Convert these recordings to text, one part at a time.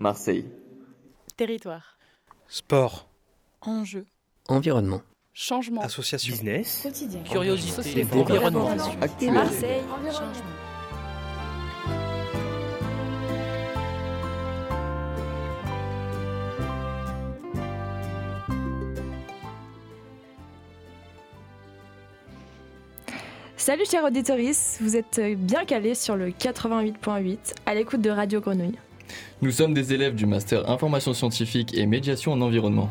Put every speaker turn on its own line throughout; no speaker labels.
Marseille.
Territoire.
Sport.
Enjeu.
Environnement.
Changement.
Association.
Business.
Quotidien.
Curiosité.
Société.
Environnement.
Actuel.
Marseille.
Changement.
Salut chers auditeurs, vous êtes bien calés sur le 88.8 à l'écoute de Radio Grenouille.
Nous sommes des élèves du master information scientifique et médiation en environnement.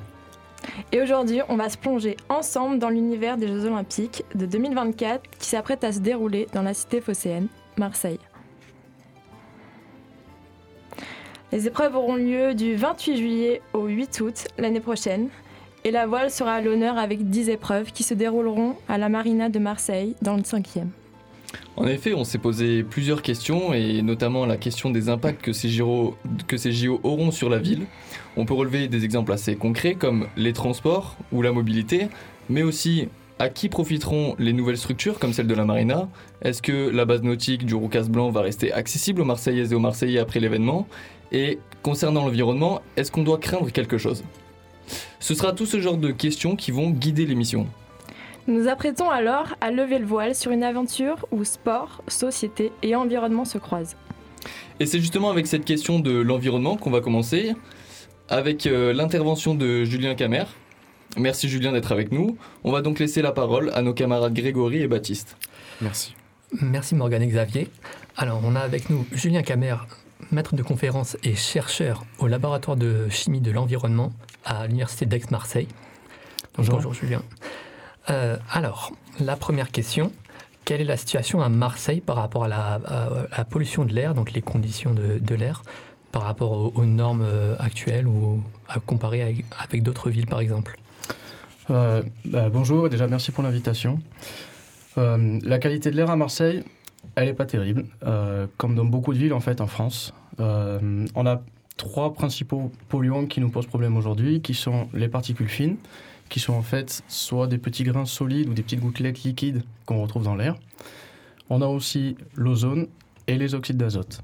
Et aujourd'hui, on va se plonger ensemble dans l'univers des Jeux Olympiques de 2024 qui s'apprête à se dérouler dans la cité phocéenne, Marseille. Les épreuves auront lieu du 28 juillet au 8 août l'année prochaine et la voile sera à l'honneur avec 10 épreuves qui se dérouleront à la Marina de Marseille dans le 5e.
En effet, on s'est posé plusieurs questions et notamment la question des impacts que ces, JO, auront sur la ville. On peut relever des exemples assez concrets comme les transports ou la mobilité, mais aussi à qui profiteront les nouvelles structures comme celle de la Marina? Est-ce que la base nautique du Roucas Blanc va rester accessible aux Marseillaises et aux Marseillais après l'événement? Et concernant l'environnement, est-ce qu'on doit craindre quelque chose? Ce sera tout ce genre de questions qui vont guider l'émission.
Nous apprêtons alors à lever le voile sur une aventure où sport, société et environnement se croisent.
Et c'est justement avec cette question de l'environnement qu'on va commencer, avec euh, l'intervention de Julien Camer. Merci Julien d'être avec nous. On va donc laisser la parole à nos camarades Grégory et Baptiste.
Merci.
Merci Morgane et Xavier. Alors, on a avec nous Julien Camer, maître de conférence et chercheur au laboratoire de chimie de l'environnement à l'université d'Aix-Marseille. Bonjour. Bonjour Julien. Euh, alors, la première question, quelle est la situation à Marseille par rapport à la, pollution de l'air, donc les conditions de, l'air, par rapport aux, normes euh, actuelles ou à comparer avec, d'autres villes par exemple?
Euh, bah, bonjour, déjà merci pour l'invitation. La qualité de l'air à Marseille, elle n'est pas terrible, comme dans beaucoup de villes en en France. On a trois principaux polluants qui nous posent problème aujourd'hui, qui sont les particules fines, qui sont en fait soit des petits grains solides ou des petites gouttelettes liquides qu'on retrouve dans l'air. On a aussi l'ozone et les oxydes d'azote.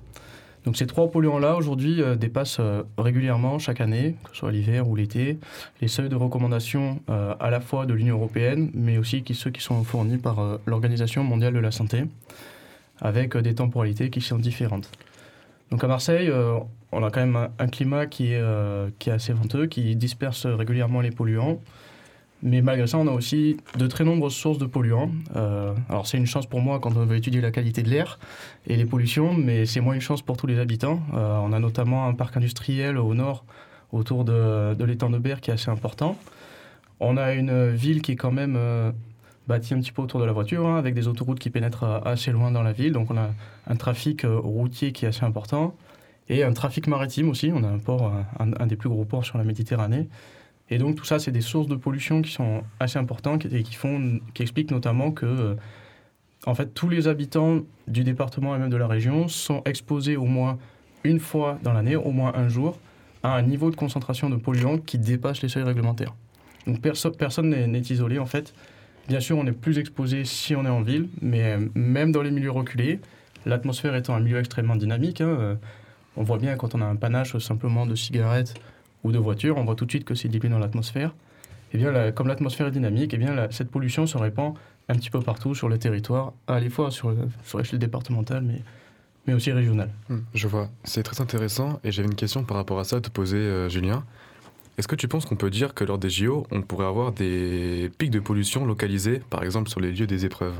Donc ces trois polluants-là, aujourd'hui, euh, dépassent euh, régulièrement, chaque année, que ce soit l'hiver ou l'été, les seuils de recommandation euh, à la fois de l'Union européenne, mais aussi ceux qui sont fournis par l'Organisation mondiale de la santé, avec des temporalités qui sont différentes. Donc à Marseille, on a quand même un, un climat qui est, qui est assez venteux, qui disperse régulièrement les polluants. Mais malgré ça, on a aussi de très nombreuses sources de polluants. Euh, alors c'est une chance pour moi quand on veut étudier la qualité de l'air et les pollutions, mais c'est moins une chance pour tous les habitants. Euh, on a notamment un parc industriel au nord, autour de, l'étang de Berre, qui est assez important. On a une ville qui est quand même euh, bâtie un petit peu autour de la voiture, hein, avec des autoroutes qui pénètrent assez loin dans la ville. Donc on a un trafic routier qui est assez important et un trafic maritime aussi. On a un port, un des plus gros ports sur la Méditerranée. Et donc tout ça, c'est des sources de pollution qui sont assez importantes et qui, font, qui expliquent notamment que euh, en fait, tous les habitants du département et même de la région sont exposés au moins une fois dans l'année, au moins un jour, à un niveau de concentration de polluants qui dépasse les seuils réglementaires. Donc perso personne n'est isolé en fait. Bien sûr, on est plus exposé si on est en ville, mais même dans les milieux reculés, l'atmosphère étant un milieu extrêmement dynamique, hein, euh, on voit bien quand on a un panache simplement de cigarettes ou de voitures, on voit tout de suite que c'est dilué dans l'atmosphère. Et bien, la- comme l'atmosphère est dynamique, et bien la- cette pollution se répand un petit peu partout sur le territoire, à la fois sur, sur l'échelle départementale, mais, mais aussi régionale.
Hmm, Je vois. C'est très intéressant et j'avais une question par rapport à ça à te poser, euh, Julien. Est-ce que tu penses qu'on peut dire que lors des JO, on pourrait avoir des pics de pollution localisés, par exemple sur les lieux des épreuves?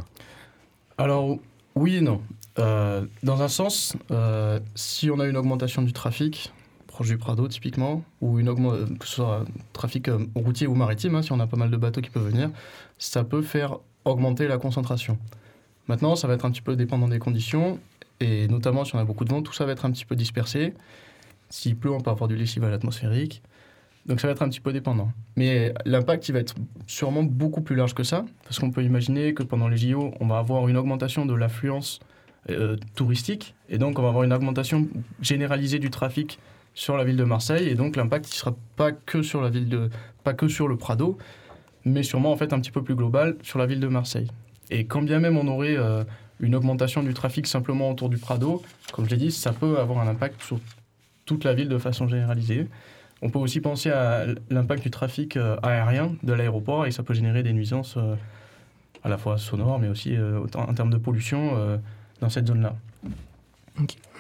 Alors, oui et non. Euh, dans un sens, euh, si on a une augmentation du trafic, proche du Prado typiquement, ou une augmentation, que ce soit trafic euh, routier ou maritime, hein, si on a pas mal de bateaux qui peuvent venir, ça peut faire augmenter la concentration. Maintenant, ça va être un petit peu dépendant des conditions, et notamment si on a beaucoup de vent, tout ça va être un petit peu dispersé. S'il pleut, on peut avoir du lessival atmosphérique. Donc ça va être un petit peu dépendant. Mais l'impact, il va être sûrement beaucoup plus large que ça, parce qu'on peut imaginer que pendant les JO, on va avoir une augmentation de l'affluence euh, touristique, et donc on va avoir une augmentation généralisée du trafic sur la ville de Marseille, et donc l'impact ne sera pas que sur la ville de, pas que sur le Prado, mais sûrement en fait un petit peu plus global sur la ville de Marseille. Et quand bien même on aurait euh, une augmentation du trafic simplement autour du Prado, comme je l'ai dit, ça peut avoir un impact sur toute la ville de façon généralisée. On peut aussi penser à l'impact du trafic euh, aérien de l'aéroport et ça peut générer des nuisances euh, à la fois sonores mais aussi en termes de pollution dans cette zone-là.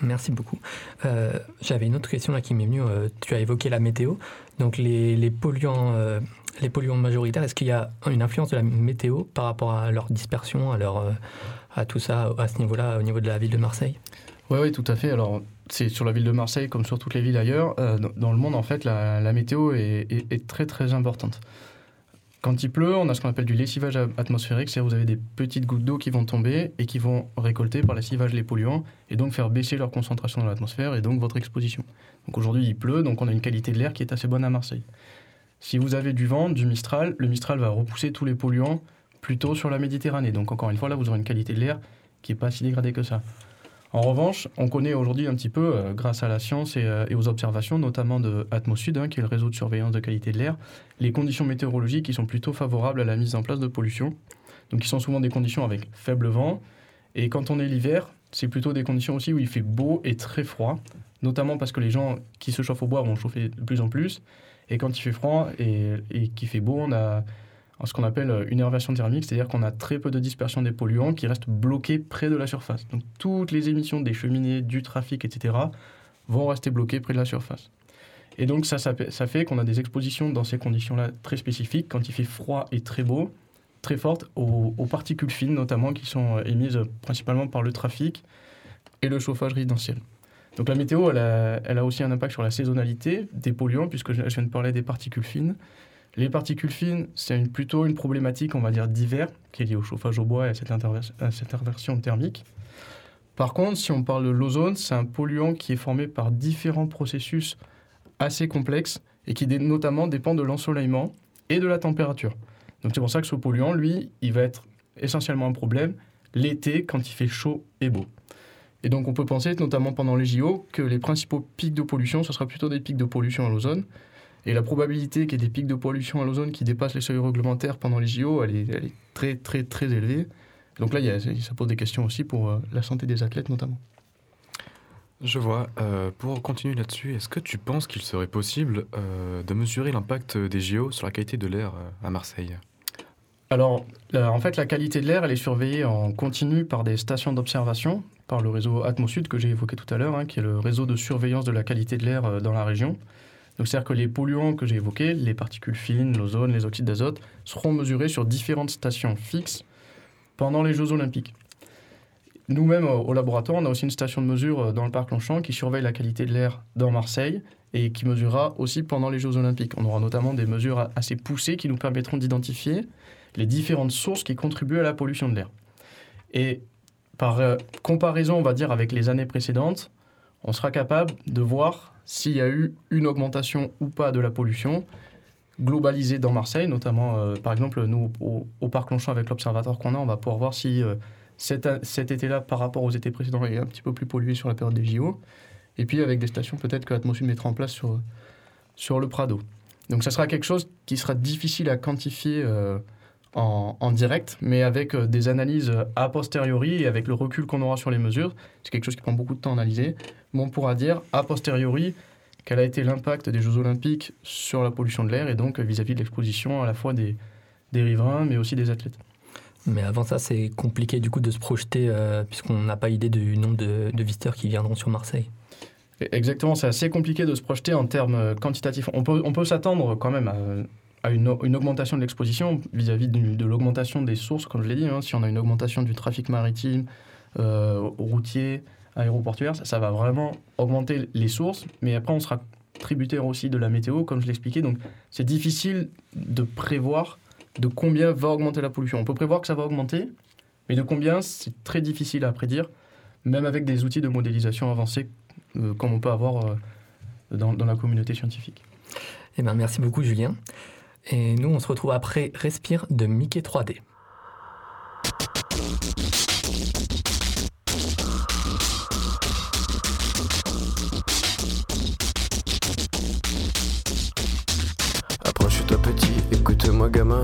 Merci beaucoup. J'avais une autre question là qui m'est venue. tu as évoqué la météo. Donc les, les polluants, les polluants majoritaires, est-ce qu'il y a une influence de la météo par rapport à leur dispersion, à, leur, à tout ça, à ce niveau-là, au niveau de la ville de Marseille?
Oui, oui, tout à fait. Alors, c'est sur la ville de Marseille comme sur toutes les villes ailleurs. Euh, dans le monde, en fait, la, météo est, très, très importante. Quand il pleut, on a ce qu'on appelle du lessivage atmosphérique, c'est-à-dire vous avez des petites gouttes d'eau qui vont tomber et qui vont récolter par lessivage les polluants et donc faire baisser leur concentration dans l'atmosphère et donc votre exposition. Donc aujourd'hui, il pleut, donc on a une qualité de l'air qui est assez bonne à Marseille. Si vous avez du vent, du Mistral, le Mistral va repousser tous les polluants plutôt sur la Méditerranée. Donc encore une fois, là, vous aurez une qualité de l'air qui n'est pas si dégradée que ça. En revanche, on connaît aujourd'hui un petit peu, euh, grâce à la science euh, et, aux observations, notamment de Atmosud, hein, qui est le réseau de surveillance de qualité de l'air, les conditions météorologiques qui sont plutôt favorables à la mise en place de pollution. Donc, qui sont souvent des conditions avec faible vent. Et quand on est l'hiver, c'est plutôt des conditions aussi où il fait beau et très froid, notamment parce que les gens qui se chauffent au bois vont chauffer de plus en plus. Et quand il fait froid et, et qu'il fait beau, on a ce qu'on appelle euh, une énervation thermique, c'est-à-dire qu'on a très peu de dispersion des polluants qui restent bloqués près de la surface. Donc toutes les émissions des cheminées, du trafic, etc., vont rester bloquées près de la surface. Et donc ça, fait qu'on a des expositions dans ces conditions-là très spécifiques, quand il fait froid et très beau, très fortes, aux, particules fines notamment, qui sont euh, émises principalement par le trafic et le chauffage résidentiel. Donc la météo, elle a, elle a aussi un impact sur la saisonnalité des polluants, puisque je viens de parler des particules fines. Les particules fines, c'est plutôt une problématique, on va dire, d'hiver, qui est liée au chauffage au bois et à cette, inversion thermique. Par contre, si on parle de l'ozone, c'est un polluant qui est formé par différents processus assez complexes et qui notamment dépend de l'ensoleillement et de la température. Donc c'est pour ça que ce polluant, lui, il va être essentiellement un problème l'été quand il fait chaud et beau. Et donc on peut penser, notamment pendant les JO, que les principaux pics de pollution, ce sera plutôt des pics de pollution à l'ozone, et la probabilité qu'il y ait des pics de pollution à l'ozone qui dépassent les seuils réglementaires pendant les JO, elle est, elle est très, très, très élevée. Donc là, il y a, ça pose des questions aussi pour euh, la santé des athlètes notamment.
Je vois. Euh, pour continuer là-dessus, est-ce que tu penses qu'il serait possible euh, de mesurer l'impact des JO sur la qualité de l'air à Marseille?
Alors, en fait, la qualité de l'air, elle est surveillée en continu par des stations d'observation, par le réseau Atmosud que j'ai évoqué tout à l'heure, hein, qui est le réseau de surveillance de la qualité de l'air dans la région. Donc c'est-à-dire que les polluants que j'ai évoqués, les particules fines, l'ozone, les oxydes d'azote, seront mesurés sur différentes stations fixes pendant les Jeux olympiques. Nous-mêmes, au laboratoire, on a aussi une station de mesure euh, dans le parc Longchamp qui surveille la qualité de l'air dans Marseille et qui mesurera aussi pendant les Jeux olympiques. On aura notamment des mesures assez poussées qui nous permettront d'identifier les différentes sources qui contribuent à la pollution de l'air. Et par euh, comparaison, on va dire, avec les années précédentes, on sera capable de voir s'il y a eu une augmentation ou pas de la pollution globalisée dans Marseille, notamment, euh, par exemple, nous, au, Parc Longchamp, avec l'observatoire qu'on a, on va pouvoir voir si euh, cet, été-là, par rapport aux étés précédents, est un petit peu plus pollué sur la période des JO. Et puis, avec des stations peut-être que l'atmosphère mettra en place sur, sur le Prado. Donc, ça sera quelque chose qui sera difficile à quantifier euh, en, en, direct, mais avec des analyses a posteriori et avec le recul qu'on aura sur les mesures, c'est quelque chose qui prend beaucoup de temps à analyser, on pourra dire a posteriori quel a été l'impact des Jeux Olympiques sur la pollution de l'air et donc vis-à-vis de l'exposition à la fois des, des riverains mais aussi des athlètes.
Mais avant ça, c'est compliqué du coup de se projeter euh, puisqu'on n'a pas idée du nombre de, visiteurs qui viendront sur Marseille.
Exactement, c'est assez compliqué de se projeter en termes quantitatifs. On peut, on peut s'attendre quand même à, une, une, augmentation de l'exposition vis-à-vis de, l'augmentation des sources, comme je l'ai dit. Hein. si on a une augmentation du trafic maritime, euh, routier, aéroportuaire, ça, va vraiment augmenter les sources, mais après on sera tributaire aussi de la météo, comme je l'expliquais. Donc c'est difficile de prévoir de combien va augmenter la pollution. On peut prévoir que ça va augmenter, mais de combien, c'est très difficile à prédire, même avec des outils de modélisation avancés euh, comme on peut avoir euh, dans, dans, la communauté scientifique.
Eh ben, merci beaucoup Julien. Et nous, on se retrouve après Respire de Mickey 3D.
moi gamin,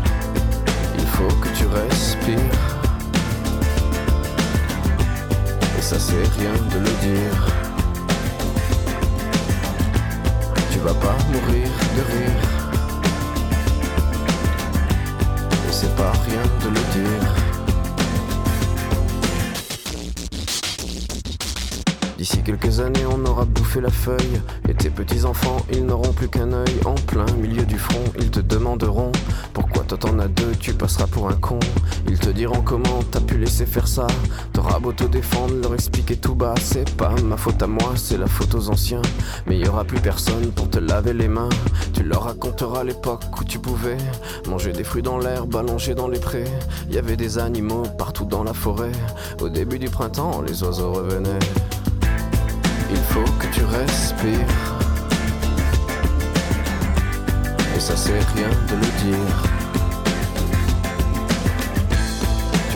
Faut que tu respires. Et ça c'est rien de le dire. Tu vas pas mourir de rire. Et c'est pas rien de le dire. D'ici quelques années, on aura bouffé la feuille. Et tes petits-enfants, ils n'auront plus qu'un œil. En plein milieu du front, ils te demanderont toi t'en as deux, tu passeras pour un con. Ils te diront comment t'as pu laisser faire ça. T'auras beau te défendre, leur expliquer tout bas. C'est pas ma faute à moi, c'est la faute aux anciens. Mais y aura plus personne pour te laver les mains. Tu leur raconteras l'époque où tu pouvais manger des fruits dans l'herbe, allonger dans les prés. Y avait des animaux partout dans la forêt. Au début du printemps, les oiseaux revenaient. Il faut que tu respires. Et ça c'est rien de le dire.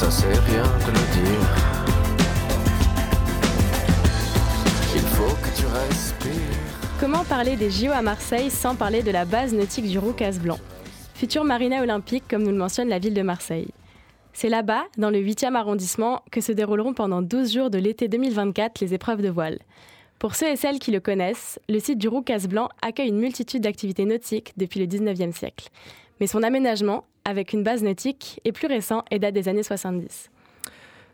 Ça c'est rien de le dire. Il faut que tu respires.
Comment parler des JO à Marseille sans parler de la base nautique du Roucas Blanc? Futur marina olympique, comme nous le mentionne la ville de Marseille. C'est là-bas, dans le 8e arrondissement, que se dérouleront pendant 12 jours de l'été 2024 les épreuves de voile. Pour ceux et celles qui le connaissent, le site du Roucas Blanc accueille une multitude d'activités nautiques depuis le 19e siècle. Mais son aménagement, avec une base nautique, est plus récent et date des années 70.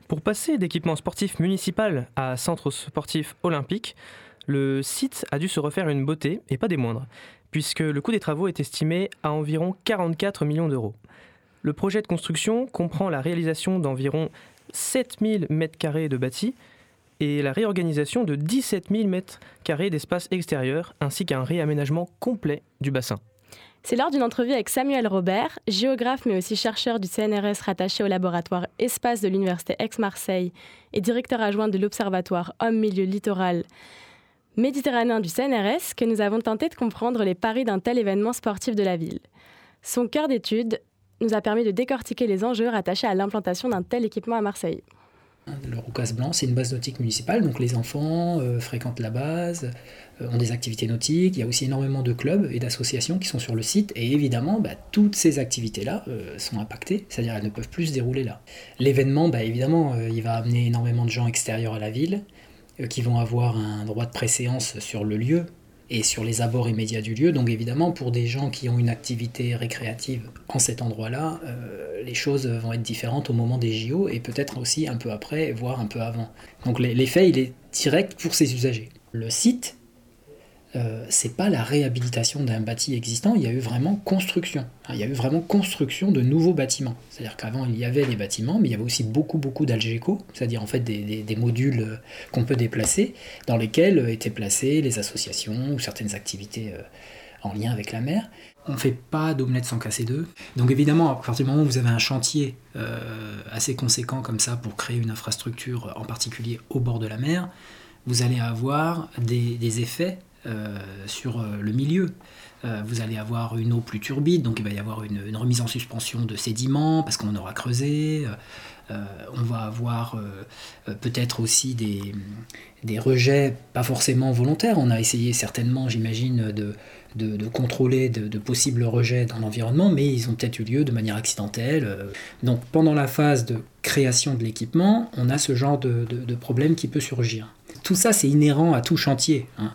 Pour passer d'équipement sportif municipal à centre sportif olympique, le site a dû se refaire une beauté, et pas des moindres, puisque le coût des travaux est estimé à environ 44 millions d'euros. Le projet de construction comprend la réalisation d'environ 7000 m2 de bâti et la réorganisation de 17 000 m2 d'espace extérieur, ainsi qu'un réaménagement complet du bassin.
C'est lors d'une entrevue avec Samuel Robert, géographe mais aussi chercheur du CNRS rattaché au laboratoire Espace de l'Université Aix-Marseille et directeur adjoint de l'Observatoire Homme-Milieu Littoral méditerranéen du CNRS, que nous avons tenté de comprendre les paris d'un tel événement sportif de la ville. Son cœur d'étude nous a permis de décortiquer les enjeux rattachés à l'implantation d'un tel équipement à Marseille.
Le Roucas Blanc, c'est une base nautique municipale, donc les enfants euh, fréquentent la base, euh, ont des activités nautiques. Il y a aussi énormément de clubs et d'associations qui sont sur le site, et évidemment, bah, toutes ces activités-là euh, sont impactées, c'est-à-dire elles ne peuvent plus se dérouler là. L'événement, bah, évidemment, il va amener énormément de gens extérieurs à la ville, qui vont avoir un droit de préséance sur le lieu et sur les abords immédiats du lieu. Donc évidemment, pour des gens qui ont une activité récréative en cet endroit-là, euh, les choses vont être différentes au moment des JO et peut-être aussi un peu après, voire un peu avant. Donc l'effet, il est direct pour ces usagers. Le site euh, c'est pas la réhabilitation d'un bâti existant, il y a eu vraiment construction. Il y a eu vraiment construction de nouveaux bâtiments. C'est-à-dire qu'avant il y avait des bâtiments, mais il y avait aussi beaucoup beaucoup d'algéco, c'est-à-dire en fait des, des modules euh, qu'on peut déplacer, dans lesquels euh, étaient placées les associations ou certaines activités en lien avec la mer. On ne fait pas d'omelette sans casser deux. Donc évidemment, à partir du moment où vous avez un chantier assez conséquent comme ça pour créer une infrastructure, en particulier au bord de la mer, vous allez avoir des, effets euh, sur euh, le milieu. Euh, vous allez avoir une eau plus turbide, donc il va y avoir une, remise en suspension de sédiments parce qu'on aura creusé. on va avoir peut-être aussi des, des, rejets, pas forcément volontaires. On a essayé certainement, j'imagine, de, de, contrôler de, possibles rejets dans l'environnement, mais ils ont peut-être eu lieu de manière accidentelle. Donc pendant la phase de création de l'équipement, on a ce genre de, problème qui peut surgir. Tout ça, c'est inhérent à tout chantier. Hein.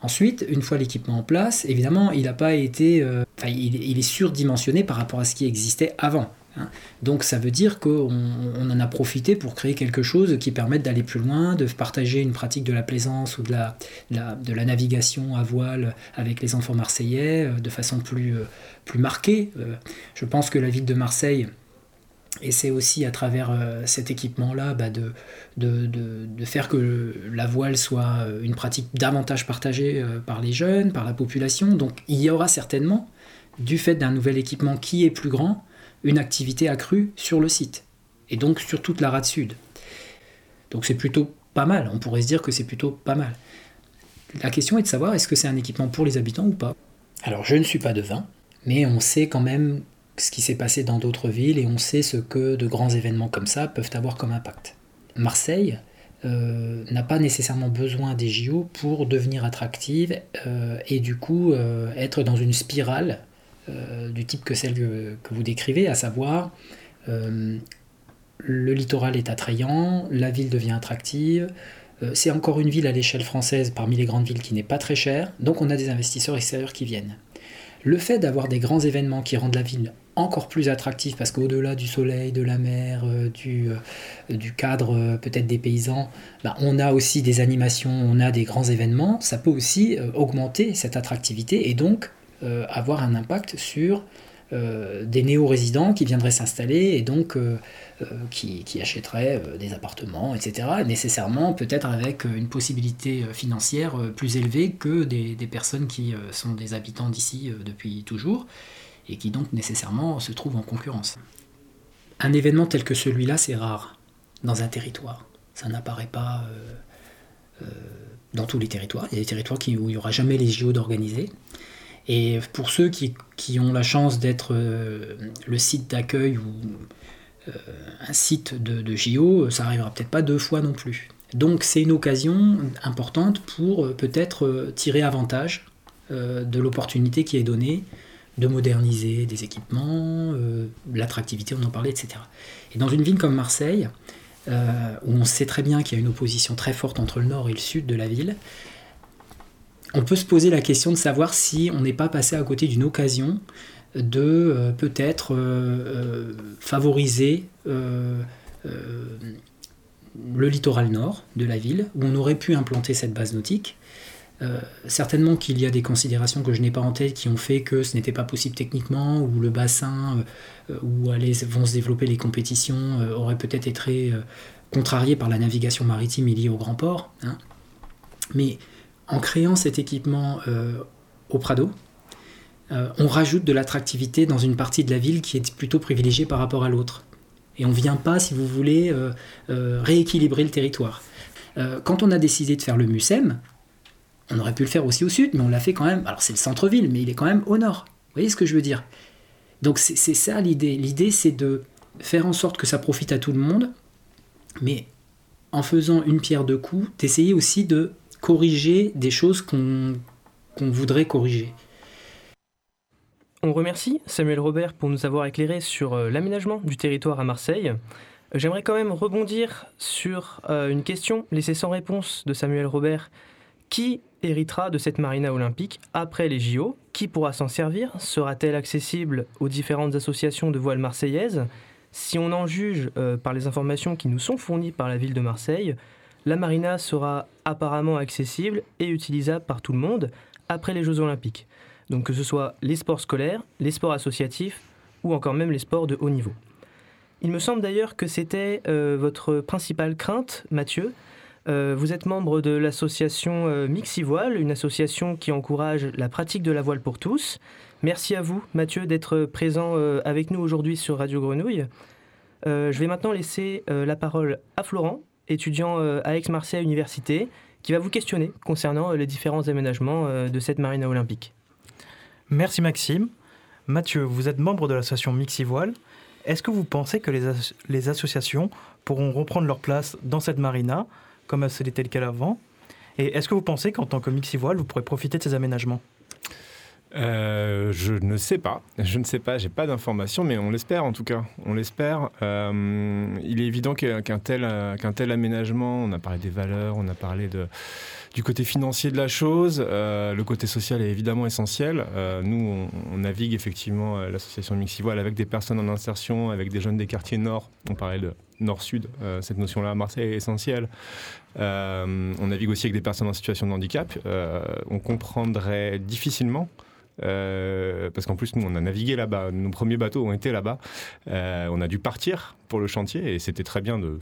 Ensuite, une fois l'équipement en place, évidemment, il n'a pas été, euh, il, est surdimensionné par rapport à ce qui existait avant. Hein. Donc ça veut dire qu'on en a profité pour créer quelque chose qui permette d'aller plus loin, de partager une pratique de la plaisance ou de la, de la, navigation à voile avec les enfants marseillais euh, de façon plus, euh, plus marquée. Je pense que la ville de Marseille et c'est aussi à travers euh, cet équipement-là bah, de, de, faire que la voile soit euh, une pratique davantage partagée euh, par les jeunes, par la population. Donc il y aura certainement, du fait d'un nouvel équipement qui est plus grand, une activité accrue sur le site. Et donc sur toute la rade sud. Donc c'est plutôt pas mal. On pourrait se dire que c'est plutôt pas mal. La question est de savoir est-ce que c'est un équipement pour les habitants ou pas? Alors je ne suis pas devin, mais on sait quand même ce qui s'est passé dans d'autres villes et on sait ce que de grands événements comme ça peuvent avoir comme impact. Marseille euh, n'a pas nécessairement besoin des JO pour devenir attractive euh, et du coup euh, être dans une spirale du type que celle que, que, vous décrivez, à savoir le littoral est attrayant, la ville devient attractive, c'est encore une ville à l'échelle française parmi les grandes villes qui n'est pas très chère, donc on a des investisseurs extérieurs qui viennent. Le fait d'avoir des grands événements qui rendent la ville encore plus attractif parce qu'au-delà du soleil, de la mer, euh, du, euh, du, cadre euh, peut-être des paysans, bah, on a aussi des animations, on a des grands événements, ça peut aussi augmenter cette attractivité et donc avoir un impact sur des néo-résidents qui viendraient s'installer et donc qui, achèteraient des appartements, etc. Nécessairement peut-être avec une possibilité financière plus élevée que des personnes qui sont des habitants d'ici depuis toujours et qui donc nécessairement se trouve en concurrence. Un événement tel que celui-là, c'est rare dans un territoire. Ça n'apparaît pas euh, euh, dans tous les territoires. Il y a des territoires où il n'y aura jamais les JO d'organiser. Et pour ceux qui, ont la chance d'être euh, le site d'accueil ou un site de, de JO, ça n'arrivera peut-être pas deux fois non plus. Donc c'est une occasion importante pour peut-être tirer avantage de l'opportunité qui est donnée de moderniser des équipements, euh, l'attractivité, on en parlait, etc. Et dans une ville comme Marseille, euh, où on sait très bien qu'il y a une opposition très forte entre le nord et le sud de la ville, on peut se poser la question de savoir si on n'est pas passé à côté d'une occasion de euh, peut-être favoriser le littoral nord de la ville, où on aurait pu implanter cette base nautique, euh, certainement qu'il y a des considérations que je n'ai pas en tête qui ont fait que ce n'était pas possible techniquement, ou le bassin euh, où allez, vont se développer les compétitions euh, aurait peut-être été contrarié par la navigation maritime liée au grand port. Hein. Mais en créant cet équipement au Prado, on rajoute de l'attractivité dans une partie de la ville qui est plutôt privilégiée par rapport à l'autre. Et on ne vient pas, si vous voulez, rééquilibrer le territoire. quand on a décidé de faire le MUSEM, on aurait pu le faire aussi au sud, mais on l'a fait quand même. Alors c'est le centre-ville, mais il est quand même au nord. Vous voyez ce que je veux dire? Donc c'est ça l'idée. L'idée c'est de faire en sorte que ça profite à tout le monde, mais en faisant une pierre deux coups, d'essayer aussi de corriger des choses qu'on voudrait corriger.
On remercie Samuel Robert pour nous avoir éclairé sur euh, l'aménagement du territoire à Marseille. J'aimerais quand même rebondir sur euh, une question laissée sans réponse de Samuel Robert qui héritera de cette marina olympique après les JO Qui pourra s'en servir? Sera-t-elle accessible aux différentes associations de voile marseillaises? Si on en juge euh, par les informations qui nous sont fournies par la ville de Marseille, la marina sera apparemment accessible et utilisable par tout le monde après les Jeux Olympiques. Donc que ce soit les sports scolaires, les sports associatifs ou encore même les sports de haut niveau. Il me semble d'ailleurs que c'était euh, votre principale crainte, Mathieu. Euh, vous êtes membre de l'association euh, Mixivoile, une association qui encourage la pratique de la voile pour tous. Merci à vous, Mathieu, d'être présent euh, avec nous aujourd'hui sur Radio Grenouille. Euh, je vais maintenant laisser la parole à Florent, étudiant à Aix-Marseille Université, qui va vous questionner concernant les différents aménagements de cette marina olympique.
Merci Maxime. Mathieu, vous êtes membre de l'association Mixivoile. Est-ce que vous pensez que les associations pourront reprendre leur place dans cette marina, comme c'était le cas avant Et est-ce que vous pensez qu'en tant que Mixivoile, vous pourrez profiter de ces aménagements?
Euh, je ne sais pas. Je ne sais pas. J'ai pas d'informations, mais on l'espère en tout cas. On l'espère. Euh, il est évident qu'un tel, euh, qu'un tel aménagement, on a parlé des valeurs, on a parlé de, du côté financier de la chose. euh, le côté social est évidemment essentiel. Euh, nous, on, navigue effectivement euh, l'association Mixivoile avec des personnes en insertion, avec des jeunes des quartiers nord. On parlait de nord-sud. euh, cette notion-là à Marseille est essentielle. On navigue aussi avec des personnes en situation de handicap. On comprendrait difficilement parce qu'en plus, nous, on a navigué là-bas. Nos premiers bateaux ont été là-bas. On a dû partir pour le chantier et c'était très bien de.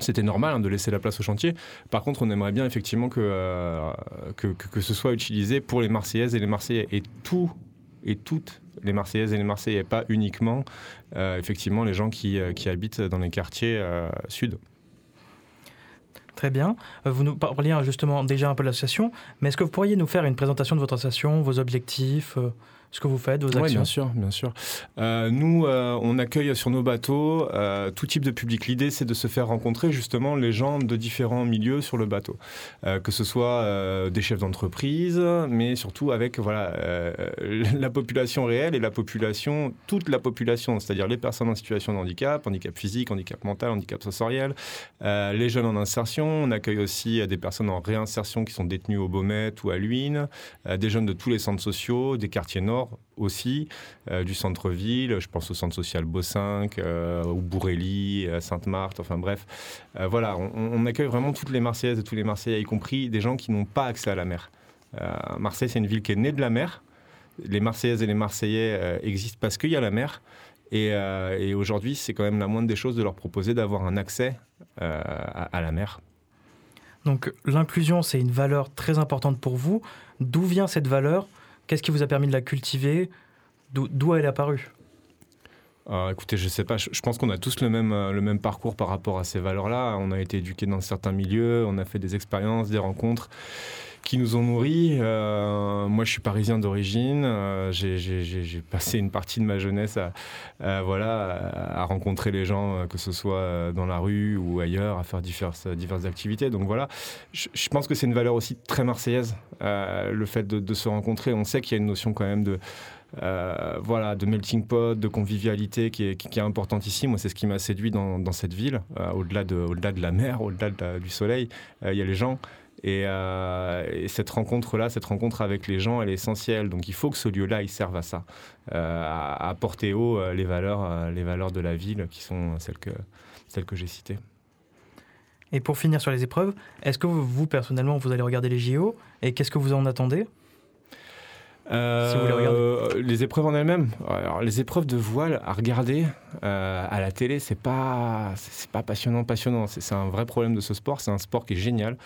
C'était normal hein, de laisser la place au chantier. Par contre, on aimerait bien effectivement que, euh, que, que- ce soit utilisé pour les Marseillaises et les Marseillais et tout et toutes les Marseillaises et les Marseillais, pas uniquement euh, effectivement les gens qui, euh, qui habitent dans les quartiers sud.
Très bien. Vous nous parliez hein, justement déjà un peu de l'association, mais est-ce que vous pourriez nous faire une présentation de votre association, vos objectifs, ce que vous faites, vos
Oui,
actions
bien sûr, bien sûr. Euh, nous, euh, on accueille sur nos bateaux euh, tout type de public. L'idée, c'est de se faire rencontrer justement les gens de différents milieux sur le bateau, que ce soit des chefs d'entreprise, mais surtout avec voilà la population réelle et la population, toute la population, c'est-à-dire les personnes en situation de handicap, handicap physique, handicap mental, handicap sensoriel, les jeunes en insertion. On accueille aussi des personnes en réinsertion qui sont détenues au Baumet ou à Luynes, des jeunes de tous les centres sociaux, des quartiers nord aussi, euh, du centre-ville. Je pense au centre social Beaucinq, euh, au Bourrelly, à Sainte-Marthe, enfin bref. Euh, voilà, on, accueille vraiment toutes les Marseillaises et tous les Marseillais, y compris des gens qui n'ont pas accès à la mer. Euh, Marseille, c'est une ville qui est née de la mer. Les Marseillaises et les Marseillais euh, existent parce qu'il y a la mer. Et, euh, aujourd'hui, c'est quand même la moindre des choses de leur proposer d'avoir un accès euh, à la mer.
Donc l'inclusion, c'est une valeur très importante pour vous. D'où vient cette valeur? Qu'est-ce qui vous a permis de la cultiver? D'où elle apparue?
Euh, écoutez, je sais pas, je, je pense qu'on a tous le même, euh, le même parcours par rapport à ces valeurs-là. On a été éduqués dans certains milieux, on a fait des expériences, des rencontres qui nous ont nourris. Euh, moi, je suis parisien d'origine. euh, j'ai- passé une partie de ma jeunesse à, voilà, à, rencontrer les gens, euh, que ce soit dans la rue ou ailleurs, à faire diverses, activités. Donc voilà, je, pense que c'est une valeur aussi très marseillaise, le fait de, se rencontrer. On sait qu'il y a une notion quand même de voilà, de melting pot, de convivialité qui est, importante ici. Moi, c'est ce qui m'a séduit dans, cette ville. Au-delà, de, la mer, au-delà du soleil, il y a les gens. Et, euh, et cette rencontre-là, cette rencontre avec les gens, elle est essentielle. Donc il faut que ce lieu-là, il serve à ça, euh, à, à porter haut euh, les, valeurs, les valeurs de la ville qui sont celles que, celles que j'ai citées.
Et pour finir sur les épreuves, est-ce que vous, personnellement, vous allez regarder les JO Et qu'est-ce que vous en attendez? Si vous les
Euh, les épreuves en elles-mêmes. Alors, les épreuves de voile à regarder euh, à la télé, c'est pas, c'est pas passionnant, passionnant. C'est un vrai problème de ce sport. C'est un sport qui est génial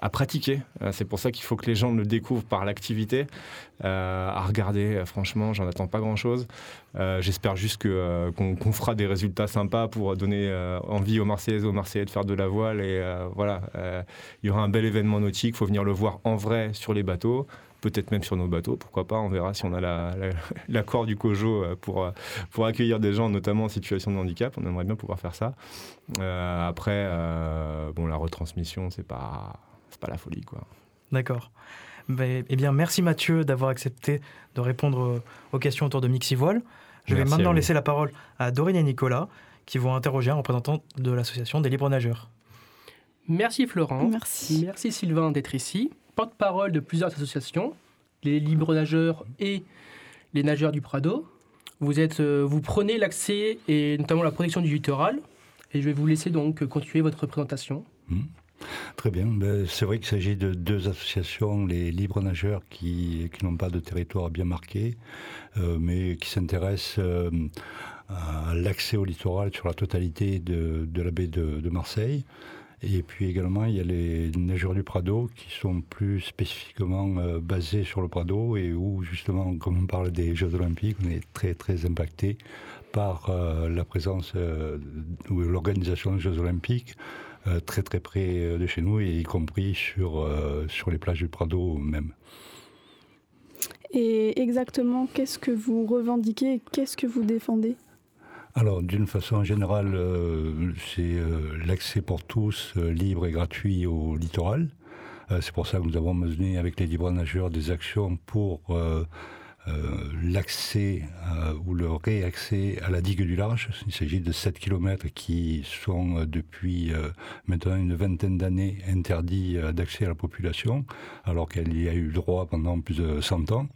à pratiquer. Euh, c'est pour ça qu'il faut que les gens le découvrent par l'activité. Euh, à regarder, euh, franchement, j'en attends pas grand-chose. Euh, J'espère juste que, euh, qu'on fera des résultats sympas pour donner euh, envie aux Marseillaises et aux Marseillais de faire de la voile. Et euh, voilà, euh, il y aura un bel événement nautique. Il faut venir le voir en vrai sur les bateaux peut-être même sur nos bateaux, pourquoi pas, on verra si on a la- la- l'accord du COJO euh, pour, euh, pour accueillir des gens, notamment en situation de handicap, on aimerait bien pouvoir faire ça. Euh, après, euh, bon, la retransmission, c'est pas, c'est pas la folie, quoi.
D'accord. Eh bien, merci Mathieu d'avoir accepté de répondre aux questions autour de Mixivoile. Je vais
Merci
maintenant laisser la parole à Dorine et Nicolas qui vont interroger un représentant de l'association des libres nageurs.
Merci Florent.
Merci.
Merci Sylvain d'être ici. Porte-parole de plusieurs associations, les libres nageurs et les nageurs du Prado. Vous, êtes, euh, vous prenez l'accès et notamment la protection du littoral. Et je vais vous laisser donc continuer votre présentation.
Très bien. Ben, c'est vrai qu'il s'agit de deux associations, les libres nageurs qui, n'ont pas de territoire bien marqué, euh, mais qui s'intéressent euh, à l'accès au littoral sur la totalité de, la baie de, Marseille. Et puis également, il y a les nageurs du Prado qui sont plus spécifiquement euh, basés sur le Prado et où justement, comme on parle des Jeux Olympiques, on est très très impacté par euh, la présence euh, ou l'organisation des Jeux Olympiques très très près de chez nous, et y compris sur, sur les plages du Prado même.
Et exactement, qu'est-ce que vous revendiquez Qu'est-ce que vous défendez?
Alors, d'une façon générale, euh, c'est euh, l'accès pour tous, euh, libre et gratuit au littoral. c'est pour ça que nous avons mené avec les libres nageurs des actions pour l'accès ou le réaccès à la digue du large. Il s'agit de 7 km qui sont depuis maintenant une vingtaine d'années interdits d'accès à la population, alors qu'elle y a eu droit pendant plus de 100 ans.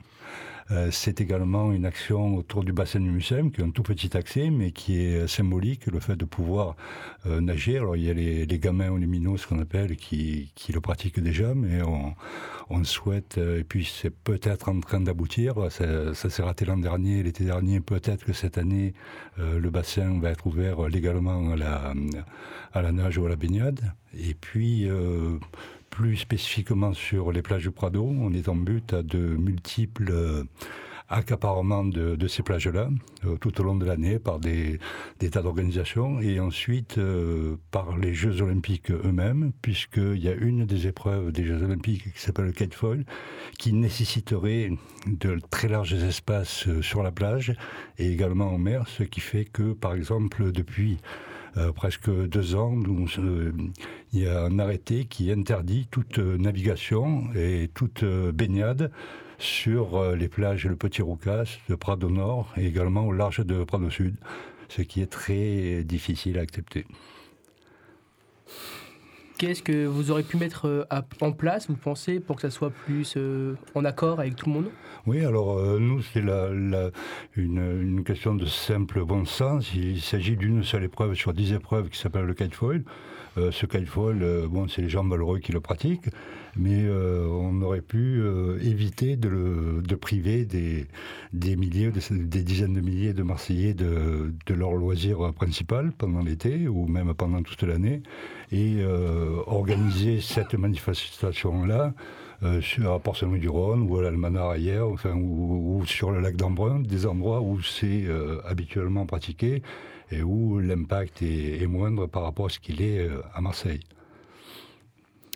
Euh, c'est également une action autour du bassin du Mucem, qui est un tout petit accès, mais qui est symbolique, le fait de pouvoir euh, nager. Alors il y a les, gamins lumineux, ce qu'on appelle, qui, le pratiquent déjà, mais on, souhaite, euh, et puis c'est peut-être en train d'aboutir, ça, s'est raté l'an dernier, l'été dernier, peut-être que cette année, le bassin va être ouvert légalement à la nage ou à la baignade. Et puis, plus spécifiquement sur les plages du Prado, on est en but à de multiples euh, accaparements de, ces plages-là euh, tout au long de l'année par des, tas d'organisations et ensuite euh, par les Jeux Olympiques eux-mêmes, puisqu'il y a une des épreuves des Jeux Olympiques qui s'appelle le kitefoil, qui nécessiterait de très larges espaces sur la plage et également en mer, ce qui fait que, par exemple, depuis euh, presque deux ans, euh, il y a un arrêté qui interdit toute euh, navigation et toute baignade sur les plages Le Petit Roucas, de Prado Nord et également au large de Prado Sud, ce qui est très difficile à accepter.
Qu'est-ce que vous aurez pu mettre euh, en place, vous pensez, pour que ça soit plus euh, en accord avec tout le monde?
Oui, alors euh, nous, c'est une, question de simple bon sens. Il s'agit d'une seule épreuve sur dix épreuves qui s'appelle le kitefoil. Euh, ce kitefoil, bon, c'est les gens malheureux qui le pratiquent, mais on aurait pu éviter de, de priver des, des milliers, des, dizaines de milliers de Marseillais de, de leur loisir principal pendant l'été ou même pendant toute l'année et euh, organiser cette manifestation-là euh, à Port-Saint-Louis-du-Rhône ou à l'Almanar enfin, ou, sur le lac d'Embrun, des endroits où c'est euh, habituellement pratiqué et où l'impact est, moindre par rapport à ce qu'il est à Marseille.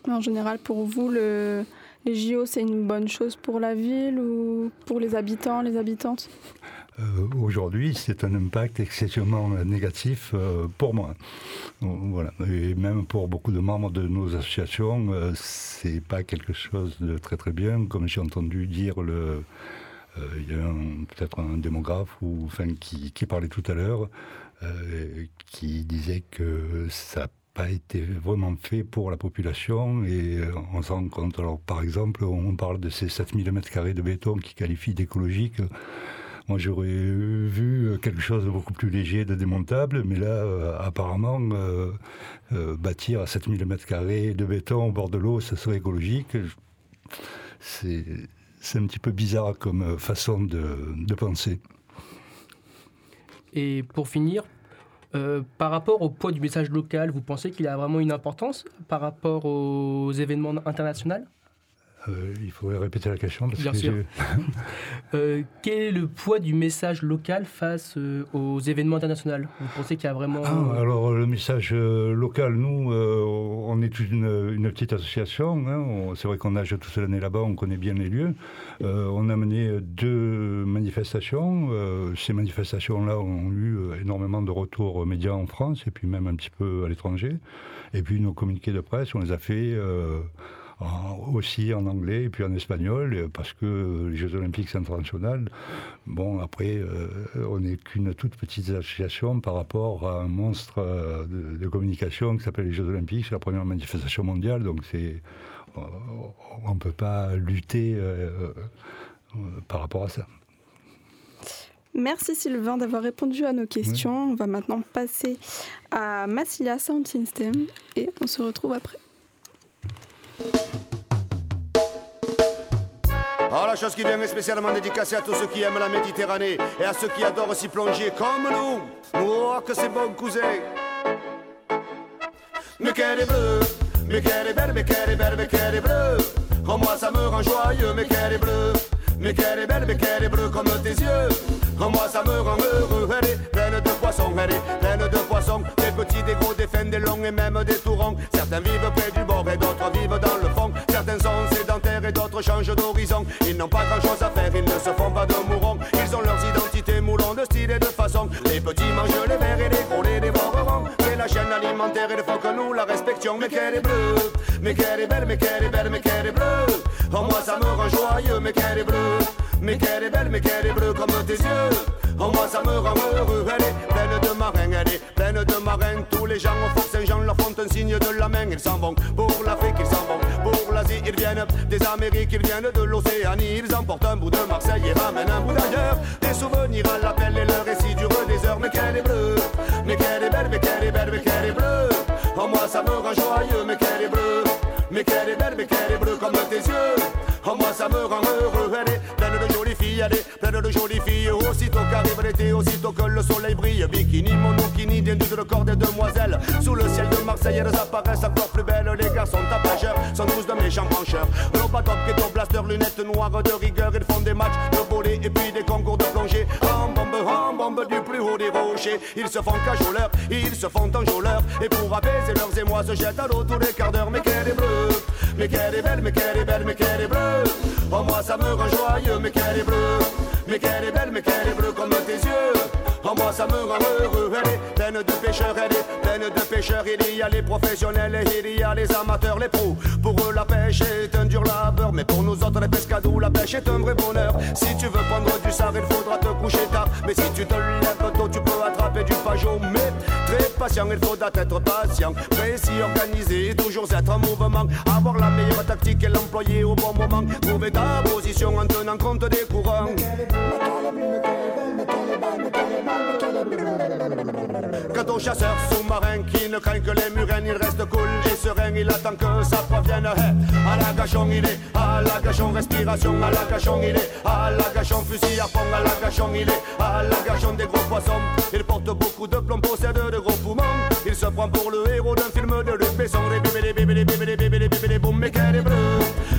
En général, pour vous, le, les JO, c'est une bonne chose pour la ville ou pour les habitants, les habitantes?
Euh, aujourd'hui, c'est un impact excessivement négatif euh, pour moi. Voilà. Et même pour beaucoup de membres de nos associations, euh, c'est pas quelque chose de très très bien. Comme j'ai entendu dire le, il y a peut-être un démographe ou, qui, qui parlait tout à l'heure, qui disait que ça pas été vraiment fait pour la population et on se rend compte. Alors, par exemple, on parle de ces 7000 m2 de béton qui qualifient d'écologique. Moi, j'aurais vu quelque chose de beaucoup plus léger, de démontable, mais là, euh, apparemment, euh, euh, bâtir à 7000 m2 de béton au bord de l'eau, ça serait écologique. C'est un petit peu bizarre comme façon de, penser.
Et pour finir, par rapport au poids du message local, vous pensez qu'il a vraiment une importance par rapport aux événements internationaux?
Euh, il faudrait répéter la question.
Bien sûr. Euh, quel est le poids du message local face euh, aux événements internationaux? Vous pensez qu'il y a vraiment...
Ah, alors le message local, nous, on est une, petite association. Hein. C'est vrai qu'on nage toute l'année là-bas, on connaît bien les lieux. on a mené deux manifestations. ces manifestations-là ont eu énormément de retours médias en France et puis même un petit peu à l'étranger. Et puis nos communiqués de presse, on les a fait aussi en anglais et puis en espagnol, parce que les Jeux Olympiques internationaux, bon, après, euh, on n'est qu'une toute petite association par rapport à un monstre euh, de, communication qui s'appelle les Jeux Olympiques, c'est la première manifestation mondiale, donc c'est, euh, on ne peut pas lutter par rapport à ça.
Merci Sylvain d'avoir répondu à nos questions. On va maintenant passer à Massilia Sound System et on se retrouve après.
Oh, la chose qui vient est spécialement dédicacée à tous ceux qui aiment la Méditerranée et à ceux qui adorent s'y plonger comme nous. Oh, que c'est bon, cousin. Mais qu'elle est bleue, mais qu'elle est belle, mais qu'elle est belle, mais qu'elle est bleue. Oh, moi ça me rend joyeux, mais qu'elle est bleue. Mais qu'elle est belle, mais qu'elle est bleue comme tes yeux. Oh, moi ça me rend heureux, elle est pleine de poissons, elle est pleine de poissons. Des petits, des gros, des fins, des longs et même des tourons. Certains vivent près du bord et d'autres vivent dans le et d'autres changent d'horizon. Ils n'ont pas grand chose à faire, ils ne se font pas de mourons. Ils ont leurs identités moulants de style et de façon. Les petits mangent les verres et les gros les dévoreront. C'est la chaîne alimentaire il faut que nous la respections. Mais qu'elle est bleue, mais qu'elle est belle, mais qu'elle est belle, mais qu'elle est bleue. Oh, moi ça me rend joyeux, mais qu'elle est bleue. Mais qu'elle est belle, mais qu'elle est bleue comme tes yeux. Oh, moi ça me rend heureux, elle est pleine de marins, elle est pleine de marins. Tous les gens au Fort Saint-Jean leur font un signe de la main. Ils s'en vont pour l'Afrique, ils s'en vont. Ils viennent des Amériques, ils viennent de l'Océanie. Ils emportent un bout de Marseille et ramènent un bout d'ailleurs. Des souvenirs à l'appel et le récit durent des heures. Mais qu'elle est bleue, mais qu'elle est belle, mais qu'elle est belle, mais qu'elle est bleue. Moi ça me rend joyeux, mais qu'elle est bleue. Mais qu'elle est belle, mais qu'elle est bleue comme tes yeux. Oh, moi ça me rend heureux, jolies filles. Aussitôt qu'arrive l'été, aussitôt que le soleil brille, bikini, monokini, d'un le corps des demoiselles. Sous le ciel de Marseille, elles apparaissent encore plus belles. Les garçons tapageurs sont tous de méchants brancheurs. Nos top, keto, blaster, lunettes noires de rigueur. Ils font des matchs de volley et puis des concours de plongée. En bombe du plus haut des rochers. Ils se font cajoleurs, ils se font enjôleurs. Et pour apaiser leurs émois, se jettent à l'eau tous les quarts d'heure. Mais qu'elle est bleue, mais qu'elle est belle, mais qu'elle est belle, mais qu'elle est bleue. Oh, moi ça me rend joyeux, mais qu'elle est bleue. Mais qu'elle est belle, mais qu'elle est bleue comme tes yeux. Oh, moi ça me rend heureux, elle est pleine de pêcheurs, elle est pleine de pêcheurs. Il y a les professionnels et il y a les amateurs, les pros. Pour eux, la pêche est un dur labeur, mais pour nous autres, les pescadous, la pêche est un vrai bonheur. Si tu veux prendre du sard, il faudra te coucher tard. Mais si tu te lèves tôt, tu peux attraper du pajot. Il faudra être patient, précis, organisé, toujours être en mouvement. Avoir la meilleure tactique et l'employer au bon moment. Trouver ta position en tenant compte des courants. Quant au chasseur sous-marin qui ne craint que les murènes, il reste cool et serein, il attend que sa proie vienne. Hey, à la gachon, il est, à la gachon, respiration, à la gachon, il est, à la gachon, fusil à fond, à la gachon, il est, à la gachon des gros poissons. Il porte beaucoup de plomb, possède de gros poumons. Il se prend pour le héros d'un film de Luc Besson. Les bébés, les bébés, les bébés, les bébés, les bébés, les boum, mais qu'elle est bleue,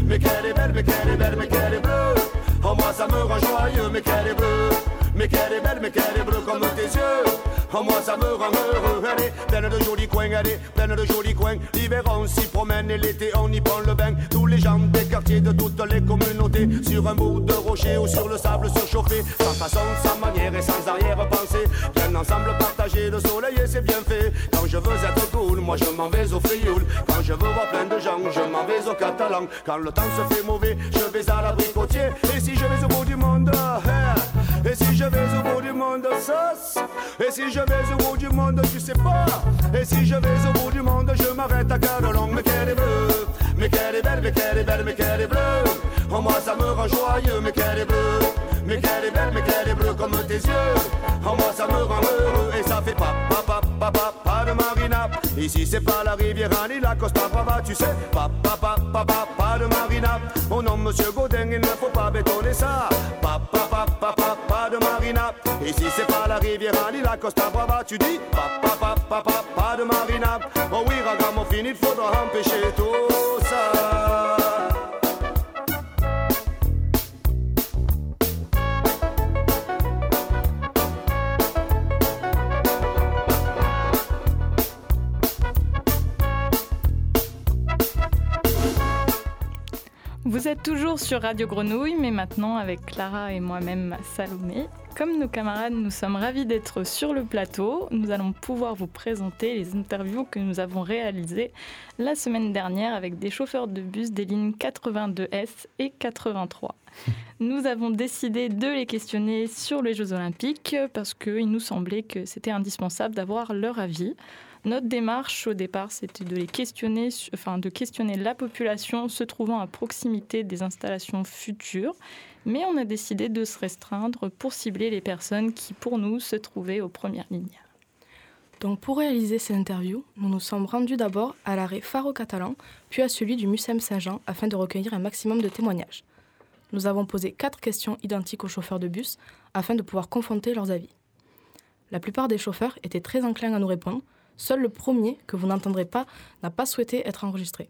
mais qu'elle est belle, mais qu'elle est belle, mais qu'elle est bleue. Oh, moi ça me rend joyeux, mais qu'elle est bleue. Mais qu'elle est belle, mais qu'elle est bleue comme. Oh, moi ça me rend heureux. Est pleine de jolis coins, est pleine de jolis coins. L'hiver on s'y promène et l'été on y prend le bain. Tous les gens des quartiers de toutes les communautés. Sur un bout de rocher ou sur le sable surchauffé. Sans façon, sans manière et sans arrière-pensée. Bien ensemble partager le soleil et c'est bien fait. Quand je veux être cool, moi je m'en vais au frioul. Quand je veux voir plein de gens, je m'en vais au catalan. Quand le temps se fait mauvais, je vais à l'abricotier. Et si je vais au bout du monde, eh, et si je vais au bout du monde, sauce. Et si je vais au bout du monde, tu sais pas. Et si je vais au bout du monde, je m'arrête à Carolong. Mais qu'elle est bleue, mais qu'elle est belle, mais qu'elle est belle, mais qu'elle est bleue. Oh, moi ça me rend joyeux, mais qu'elle est bleue. Mais qu'elle est belle, mais qu'elle est bleue comme tes yeux. Oh, moi ça me rend heureux et ça fait pas, pas, pas, pas, de marina. Ici c'est pas la rivière ni la Costa Brava, tu sais. Pas, pas, pas, pas, de marina. Oh non, monsieur Godin, il ne faut pas bétonner ça. Pas, pas, pas de marina. Ici c'est pas la rivière ni la Costa Brava, tu dis. Pas, pas de marina. Oh oui, ragamuffin, il faudra empêcher tout ça.
Vous êtes toujours sur Radio Grenouille, mais maintenant avec Clara et moi-même Salomé. Comme nos camarades, nous sommes ravis d'être sur le plateau. Nous allons pouvoir vous présenter les interviews que nous avons réalisées la semaine dernière avec des chauffeurs de bus des lignes 82S et 83. Nous avons décidé de les questionner sur les Jeux Olympiques parce qu'il nous semblait que c'était indispensable d'avoir leur avis. Notre démarche au départ, c'était de les questionner, enfin de questionner la population se trouvant à proximité des installations futures, mais on a décidé de se restreindre pour cibler les personnes qui, pour nous, se trouvaient aux premières lignes.
Donc pour réaliser ces interviews, nous nous sommes rendus d'abord à l'arrêt Faro-Catalan, puis à celui du Mucem Saint-Jean afin de recueillir un maximum de témoignages. Nous avons posé quatre questions identiques aux chauffeurs de bus afin de pouvoir confronter leurs avis. La plupart des chauffeurs étaient très enclins à nous répondre, seul le premier, que vous n'entendrez pas, n'a pas souhaité être enregistré.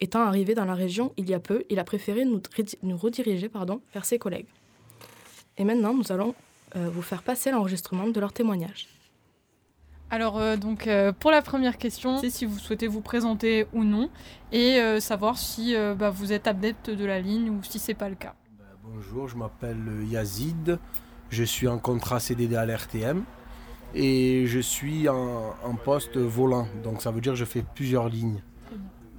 Étant arrivé dans la région il y a peu, il a préféré nous, nous rediriger pardon, vers ses collègues. Et maintenant, nous allons euh, vous faire passer l'enregistrement de leur témoignage.
Alors euh, donc euh, pour la première question, c'est si vous souhaitez vous présenter ou non et euh, savoir si euh, bah, vous êtes adepte de la ligne ou si c'est pas le cas.
Bonjour, je m'appelle Yazid, je suis en contrat CDD à l'RTM et je suis en, en poste volant, donc ça veut dire que je fais plusieurs lignes,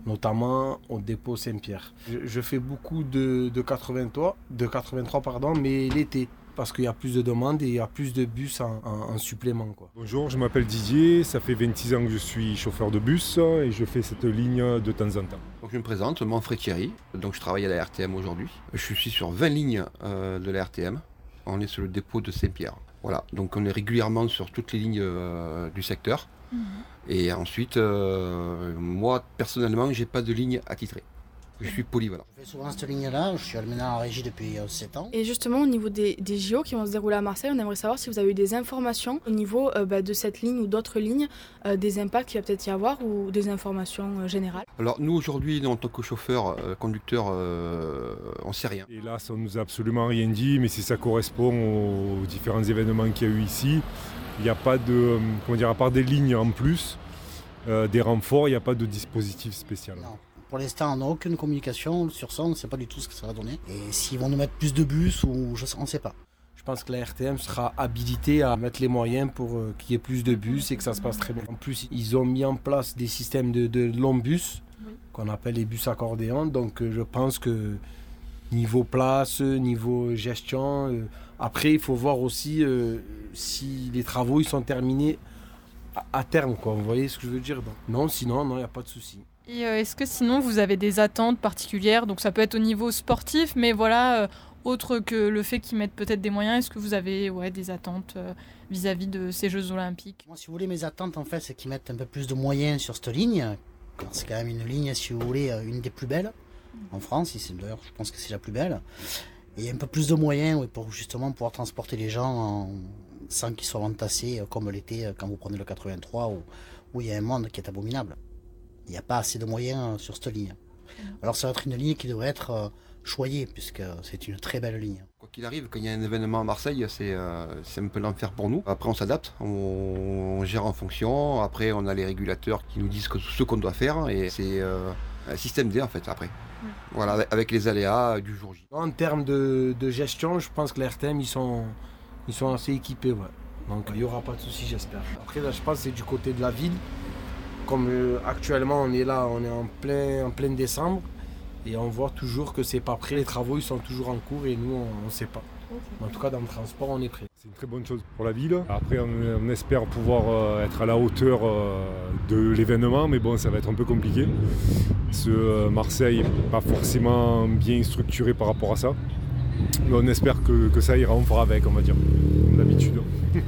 notamment au dépôt Saint-Pierre. Je, je fais beaucoup de, de 83, de 83 pardon, mais l'été, parce qu'il y a plus de demandes et il y a plus de bus en, en- en supplément. Quoi.
Bonjour, je m'appelle Didier, ça fait 26 ans que je suis chauffeur de bus et je fais cette ligne de temps en temps.
Donc je me présente, Manfred Thierry, donc je travaille à la RTM aujourd'hui. Je suis sur 20 lignes euh, de la RTM. On est sur le dépôt de Saint-Pierre. Voilà, donc on est régulièrement sur toutes les lignes euh, du secteur. Et ensuite, euh, moi personnellement, j'ai pas de ligne attitrée. Je suis polyvalent.
Je fais souvent cette ligne-là, je suis maintenant en régie depuis euh, 7 ans.
Et justement, au niveau des, des JO qui vont se dérouler à Marseille, on aimerait savoir si vous avez eu des informations au niveau euh, bah, de cette ligne ou d'autres lignes, euh, des impacts qu'il va peut-être y avoir ou des informations euh, générales.
Alors nous aujourd'hui, en tant que chauffeur, euh, conducteur, euh, on sait rien.
Et là, ça nous a absolument rien dit, mais si ça correspond aux différents événements qu'il y a eu ici, il n'y a pas de, euh, comment dire, à part des lignes en plus, euh, des renforts, il n'y a pas de dispositif spécial.
Pour l'instant, on n'a aucune communication sur ça, on ne sait pas du tout ce que ça va donner. Et s'ils vont nous mettre plus de bus ou je sais, on ne sait pas.
Je pense que la RTM sera habilitée à mettre les moyens pour euh, qu'il y ait plus de bus et que ça se passe très bien. En plus, ils ont mis en place des systèmes de, de longs bus qu'on appelle les bus accordéons. Donc euh, je pense que niveau place, niveau gestion, euh, après il faut voir aussi euh, si les travaux ils sont terminés à, à terme. Quoi. Vous voyez ce que je veux dire? Donc, Non, sinon, non, il n'y a pas de souci.
Et euh, est-ce que sinon vous avez des attentes particulières? Donc ça peut être au niveau sportif, mais voilà, euh, autre que le fait qu'ils mettent peut-être des moyens, est-ce que vous avez des attentes euh, vis-à-vis de ces Jeux olympiques?
Moi, si vous voulez, mes attentes, en fait, c'est qu'ils mettent un peu plus de moyens sur cette ligne. C'est quand même une ligne, si vous voulez, une des plus belles en France. D'ailleurs, je pense que c'est la plus belle. Et un peu plus de moyens pour justement pouvoir transporter les gens en- sans qu'ils soient entassés comme l'été quand vous prenez le 83 où, où il y a un monde qui est abominable. Il n'y a pas assez de moyens euh, sur cette ligne. Alors ça va être une ligne qui devrait être euh, choyée puisque c'est une très belle ligne.
Quoi qu'il arrive, quand il y a un événement à Marseille, c'est euh, c'est un peu l'enfer pour nous. Après, on s'adapte, on, on gère en fonction. Après, on a les régulateurs qui nous disent que, ce qu'on doit faire. Et c'est euh, un système D, en fait, après. Voilà, avec, les aléas du jour J.
En termes de, de gestion, je pense que les RTM, ils sont, ils sont assez équipés. Ouais. Donc il n'y aura pas de souci, j'espère. Après, là, je pense que c'est du côté de la ville. Comme euh, actuellement, on est là, on est en plein, en plein décembre. Et on voit toujours que c'est pas prêt. Les travaux, ils sont toujours en cours et nous, on ne sait pas. En tout cas, dans le transport, on est prêt.
C'est une très bonne chose pour la ville. Après, on, on espère pouvoir euh, être à la hauteur euh, de l'événement, mais bon, ça va être un peu compliqué. Ce euh, Marseille n'est pas forcément bien structuré par rapport à ça. Mais on espère que, que ça ira, on fera avec, on va dire, comme d'habitude.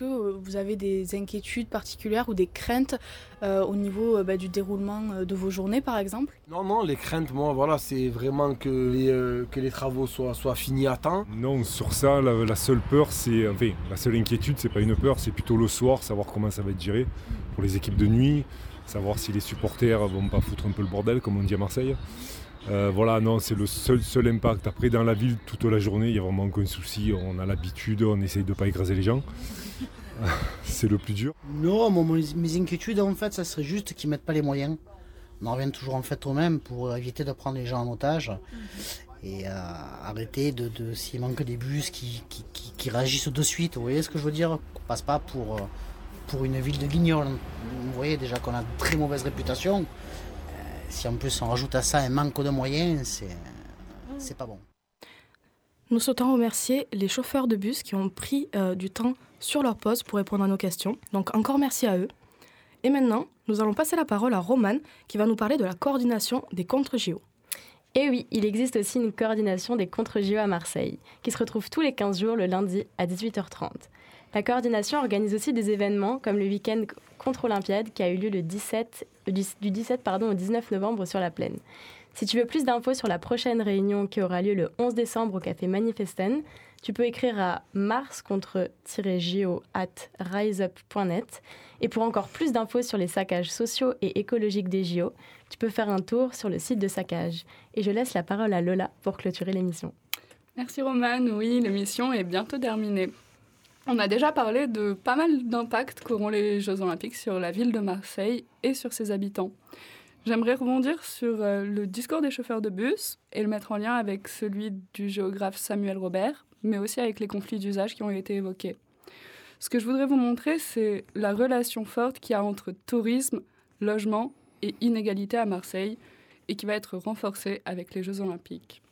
que euh, vous avez des inquiétudes particulières ou des craintes euh, au niveau euh, bah, du déroulement de vos journées, par exemple?
Non, non, les craintes, moi, voilà, c'est vraiment que les, euh, que les travaux soient, soient finis à temps.
Non, sur ça, la, la seule peur, c'est. Enfin, la seule inquiétude, c'est pas une peur, c'est plutôt le soir, savoir comment ça va être géré pour les équipes de nuit, savoir si les supporters vont pas foutre un peu le bordel, comme on dit à Marseille. Euh, voilà, non, c'est le seul, seul impact. Après, dans la ville, toute la journée, il n'y a vraiment aucun souci. On a l'habitude, on essaye de ne pas écraser les gens. c'est le plus dur.
Non, mes inquiétudes, en fait, ça serait juste qu'ils mettent pas les moyens. On en revient toujours en fait au même pour éviter de prendre les gens en otage et euh, arrêter de, s'il manque des bus qui, qui, qui- qui réagissent de suite. Vous voyez ce que je veux dire? Qu'on passe pas pour, euh, pour une ville de guignols. Vous voyez déjà qu'on a une très mauvaise réputation. Si en plus on rajoute à ça un manque de moyens, c'est c'est pas bon.
Nous souhaitons remercier les chauffeurs de bus qui ont pris euh, du temps sur leur pause pour répondre à nos questions. Donc encore merci à eux. Et maintenant, nous allons passer la parole à Romane qui va nous parler de la coordination des contre-JO.
Et oui, il existe aussi une coordination des contre-JO à Marseille, qui se retrouve tous les 15 jours le lundi à 18h30. La coordination organise aussi des événements comme le week-end contre Olympiade qui a eu lieu le 17, du, du 17 pardon, au 19 novembre sur la plaine. Si tu veux plus d'infos sur la prochaine réunion qui aura lieu le 11 décembre au café Manifesten, tu peux écrire à mars contre-jo at riseup.net. Et pour encore plus d'infos sur les saccages sociaux et écologiques des JO, tu peux faire un tour sur le site de Saccage. Et je laisse la parole à Lola pour clôturer l'émission.
Merci Romane, oui, l'émission est bientôt terminée. On a déjà parlé de pas mal d'impacts qu'auront les Jeux Olympiques sur la ville de Marseille et sur ses habitants. J'aimerais rebondir sur euh, le discours des chauffeurs de bus et le mettre en lien avec celui du géographe Samuel Robert, mais aussi avec les conflits d'usage qui ont été évoqués. Ce que je voudrais vous montrer, c'est la relation forte qu'il y a entre tourisme, logement et inégalité à Marseille, et qui va être renforcée avec les Jeux olympiques.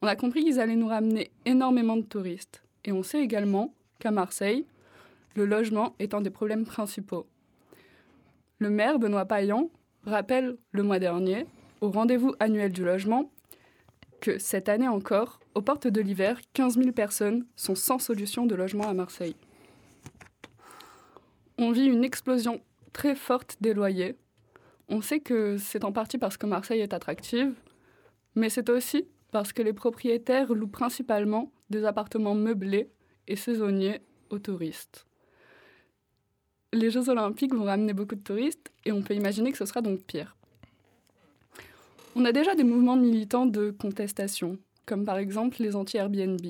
On a compris qu'ils allaient nous ramener énormément de touristes, et on sait également qu'à Marseille, le logement est un des problèmes principaux. Le maire, Benoît Payan, rappelle le mois dernier, au rendez-vous annuel du logement, que cette année encore, aux portes de l'hiver, 15 000 personnes sont sans solution de logement à Marseille. On vit une explosion très forte des loyers. On sait que c'est en partie parce que Marseille est attractive, mais c'est aussi parce que les propriétaires louent principalement des appartements meublés et saisonniers aux touristes les Jeux olympiques vont ramener beaucoup de touristes et on peut imaginer que ce sera donc pire. On a déjà des mouvements militants de contestation, comme par exemple les anti-Airbnb.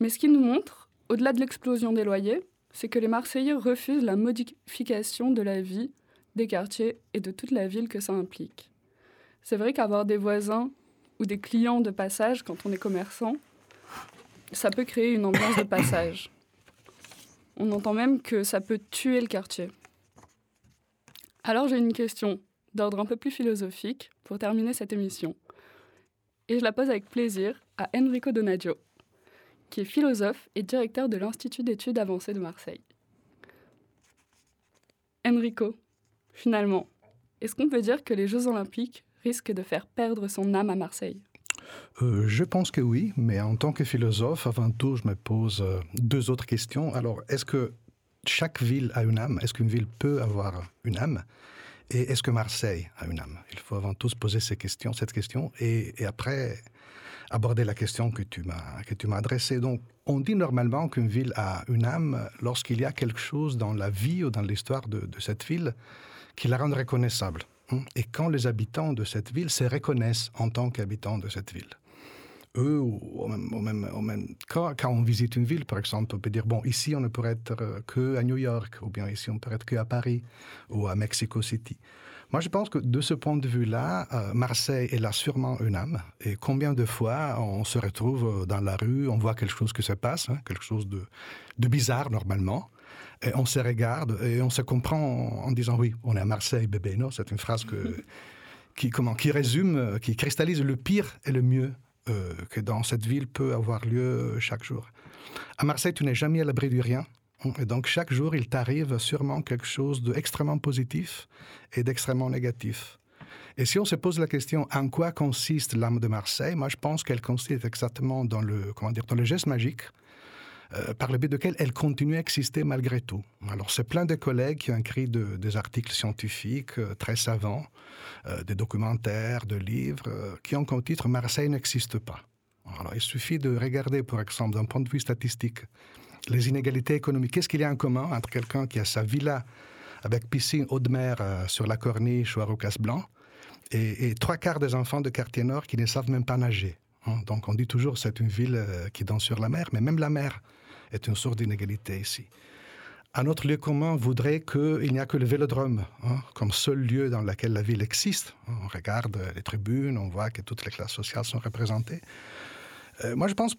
Mais ce qui nous montre, au-delà de l'explosion des loyers, c'est que les Marseillais refusent la modification de la vie, des quartiers et de toute la ville que ça implique. C'est vrai qu'avoir des voisins ou des clients de passage quand on est commerçant, ça peut créer une ambiance de passage. On entend même que ça peut tuer le quartier. Alors j'ai une question d'ordre un peu plus philosophique pour terminer cette émission. Et je la pose avec plaisir à Enrico Donaggio, qui est philosophe et directeur de l'Institut d'études avancées de Marseille. Enrico, finalement, est-ce qu'on peut dire que les Jeux olympiques risquent de faire perdre son âme à Marseille?
Euh, je pense que oui, mais en tant que philosophe, avant tout, je me pose euh, deux autres questions. Alors, est-ce que chaque ville a une âme? Est-ce qu'une ville peut avoir une âme? Et est-ce que Marseille a une âme? Il faut avant tout se poser ces questions, cette question, et, après aborder la question que tu m'as que tu m'as adressée. Donc, on dit normalement qu'une ville a une âme lorsqu'il y a quelque chose dans la vie ou dans l'histoire de, de cette ville qui la rend reconnaissable. Et quand les habitants de cette ville se reconnaissent en tant qu'habitants de cette ville. Eux, ou même, même, quand, on visite une ville, par exemple, on peut dire, bon, ici, on ne pourrait être euh, que à New York, ou bien ici, on peut être que à Paris, ou à Mexico City. Moi, je pense que de ce point de vue-là, euh, Marseille est là sûrement une âme. Et combien de fois on se retrouve euh, dans la rue, on voit quelque chose qui se passe, hein, quelque chose de bizarre normalement, et on se regarde et on se comprend en, disant oui, on est à Marseille, bébé. Non, c'est une phrase que, qui, comment, qui résume, qui cristallise le pire et le mieux euh, que dans cette ville peut avoir lieu chaque jour. À Marseille, tu n'es jamais à l'abri du rien. Et donc chaque jour, il t'arrive sûrement quelque chose d'extrêmement positif et d'extrêmement négatif. Et si on se pose la question en quoi consiste l'âme de Marseille, moi je pense qu'elle consiste exactement dans le, comment dire, dans le geste magique euh, par le biais duquel elle continue à exister malgré tout. Alors, c'est plein de collègues qui ont écrit des articles scientifiques euh, très savants, euh, des documentaires, des livres, qui ont comme titre Marseille n'existe pas. Alors, il suffit de regarder, par exemple, d'un point de vue statistique, les inégalités économiques. Qu'est-ce qu'il y a en commun entre quelqu'un qui a sa villa avec piscine haut de mer sur la corniche ou à Rocas-Blanc et, trois quarts des enfants de quartier nord qui ne savent même pas nager hein? Donc on dit toujours c'est une ville qui danse sur la mer, mais même la mer est une sorte d'inégalité ici. Un autre lieu commun voudrait qu'il n'y a que le vélodrome hein, comme seul lieu dans lequel la ville existe. On regarde les tribunes, on voit que toutes les classes sociales sont représentées. Euh, moi, je pense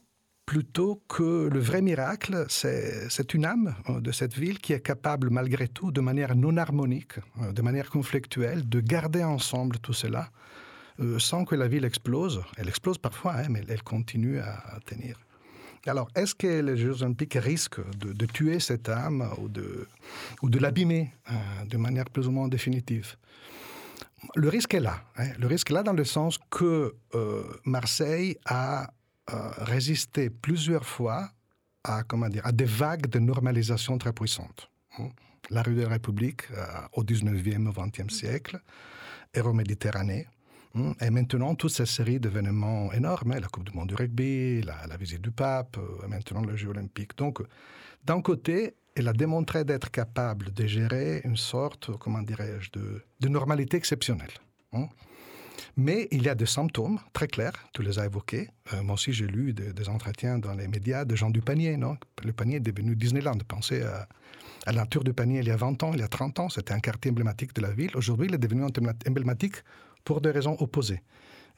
plutôt que le vrai miracle, c'est une âme hein, de cette ville qui est capable, malgré tout, de manière non harmonique, hein, de manière conflictuelle, de garder ensemble tout cela, euh, sans que la ville explose. Elle explose parfois, mais elle continue à tenir. Alors, est-ce que les Jeux olympiques risquent de, tuer cette âme ou de, de l'abîmer euh, de manière plus ou moins définitive? Le risque est là. Hein. Le risque est là dans le sens que euh, Marseille a euh, résisté plusieurs fois à, comment dire, à des vagues de normalisation très puissantes. Hein. La rue de la République euh, au 19e, au 20e siècle, Euro-Méditerranée, hein. Et maintenant, toute cette série d'événements énormes, la Coupe du Monde du rugby, la, visite du pape, maintenant le Jeu olympique. Donc, d'un côté, elle a démontré d'être capable de gérer une sorte, comment dirais-je, de, normalité exceptionnelle. Hein. Mais il y a des symptômes très clairs, tu les as évoqués. Euh, moi aussi, j'ai lu des, entretiens dans les médias de gens du panier. Non? Le panier est devenu Disneyland. Pensez à, à la tour du panier il y a 20 ans, il y a 30 ans, c'était un quartier emblématique de la ville. Aujourd'hui, il est devenu emblématique pour des raisons opposées.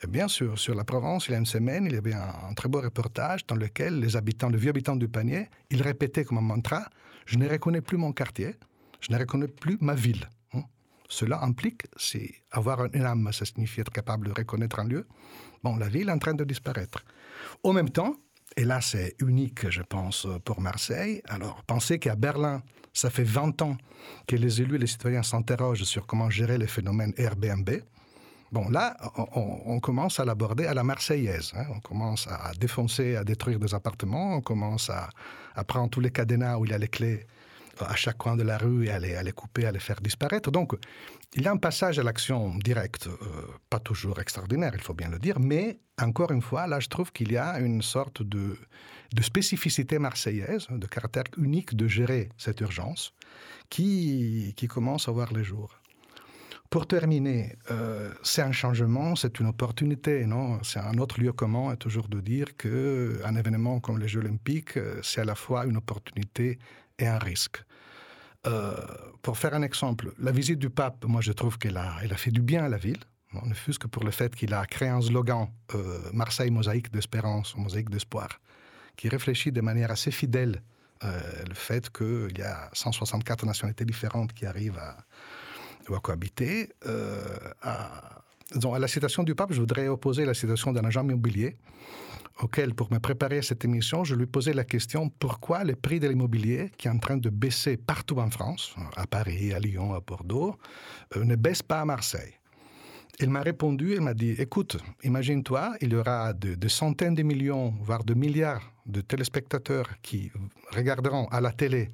Et bien sûr, sur la Provence, il y a une semaine, il y avait un, très beau reportage dans lequel les habitants, les vieux habitants du panier, ils répétaient comme un mantra Je ne reconnais plus mon quartier, je ne reconnais plus ma ville. Hein. Cela implique, c'est avoir une âme, ça signifie être capable de reconnaître un lieu. Bon, la ville est en train de disparaître. Au même temps, et là c'est unique, je pense, pour Marseille, alors pensez qu'à Berlin, ça fait 20 ans que les élus et les citoyens s'interrogent sur comment gérer les phénomènes Airbnb. Bon, là, on, commence à l'aborder à la marseillaise. Hein. On commence à défoncer, à détruire des appartements. On commence à, prendre tous les cadenas où il y a les clés euh, à chaque coin de la rue et à les, couper, à les faire disparaître. Donc, il y a un passage à l'action directe, euh, pas toujours extraordinaire, il faut bien le dire, mais encore une fois, là, je trouve qu'il y a une sorte de, spécificité marseillaise, de caractère unique de gérer cette urgence qui, qui commence à voir les jours. Pour terminer, euh, c'est un changement, c'est une opportunité, non? C'est un autre lieu commun est toujours de dire qu'un événement comme les Jeux Olympiques, euh, c'est à la fois une opportunité et un risque. Euh, pour faire un exemple, la visite du pape, moi je trouve qu'elle a, elle a fait du bien à la ville, ne fût-ce que pour le fait qu'il a créé un slogan Marseille mosaïque d'espérance, mosaïque d'espoir, qui réfléchit de manière assez fidèle le fait qu'il y a 164 nationalités différentes qui arrivent à, doit cohabiter. Euh, à, à la citation du pape, je voudrais opposer la citation d'un agent immobilier auquel, pour me préparer à cette émission, je lui posais la question pourquoi le prix de l'immobilier, qui est en train de baisser partout en France, à Paris, à Lyon, à Bordeaux, euh, ne baisse pas à Marseille? Il m'a répondu, il m'a dit écoute, imagine-toi, il y aura de, centaines de millions, voire de milliards de téléspectateurs qui regarderont à la télé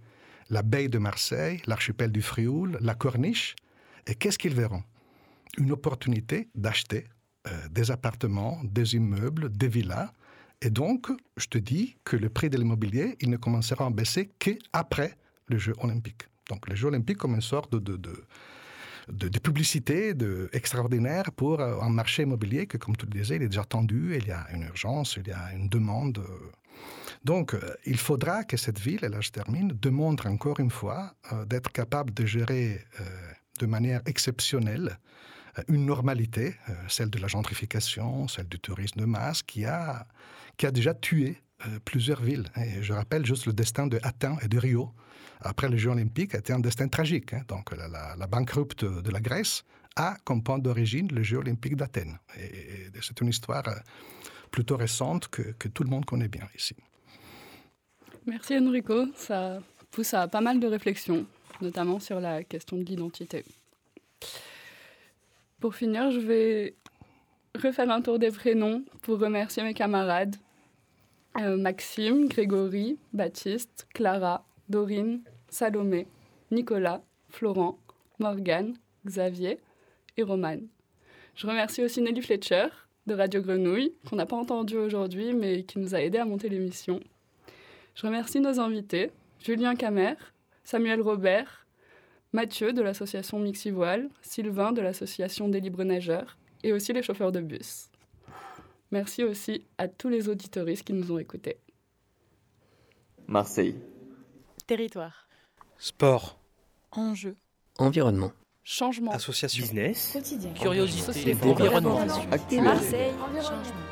la baie de Marseille, l'archipel du Frioul, la Corniche, et qu'est-ce qu'ils verront? Une opportunité d'acheter euh, des appartements, des immeubles, des villas. Et donc, je te dis que le prix de l'immobilier, il ne commencera à baisser qu'après le Jeu olympique. Donc, les Jeux olympiques comme une sorte de, de, de, publicité extraordinaire pour euh, un marché immobilier que, comme tu le disais, il est déjà tendu, il y a une urgence, il y a une demande. Donc, euh, il faudra que cette ville, et là je termine, demande encore une fois d'être capable de gérer de manière exceptionnelle euh, une normalité, euh, celle de la gentrification, celle du tourisme de masse, qui a, qui a déjà tué euh, plusieurs villes. Je rappelle juste le destin de Athènes et de Rio. Après les Jeux olympiques, a été un destin tragique. Hein. Donc la, la, banqueroute de la Grèce a comme point d'origine le Jeux olympiques d'Athènes. C'est une histoire plutôt récente que, que tout le monde connaît bien ici.
Merci Enrico, ça pousse à pas mal de réflexions notamment sur la question de l'identité. Pour finir, je vais refaire un tour des prénoms pour remercier mes camarades. Euh, Maxime, Grégory, Baptiste, Clara, Dorine, Salomé, Nicolas, Florent, Morgane, Xavier et Romane. Je remercie aussi Nelly Fletcher de Radio Grenouille, qu'on n'a pas entendu aujourd'hui, mais qui nous a aidé à monter l'émission. Je remercie nos invités, Julien Camer, Samuel Robert, Mathieu de l'association Mixivoile, Sylvain de l'association des Libres Nageurs et aussi les chauffeurs de bus. Merci aussi à tous les auditoristes qui nous ont écoutés.
Marseille.
Territoire.
Sport.
Enjeu.
Environnement.
Changement.
Association.
Business.
Quotidien.
Curiosité.
Environnement.
Activité.
Marseille. Changement.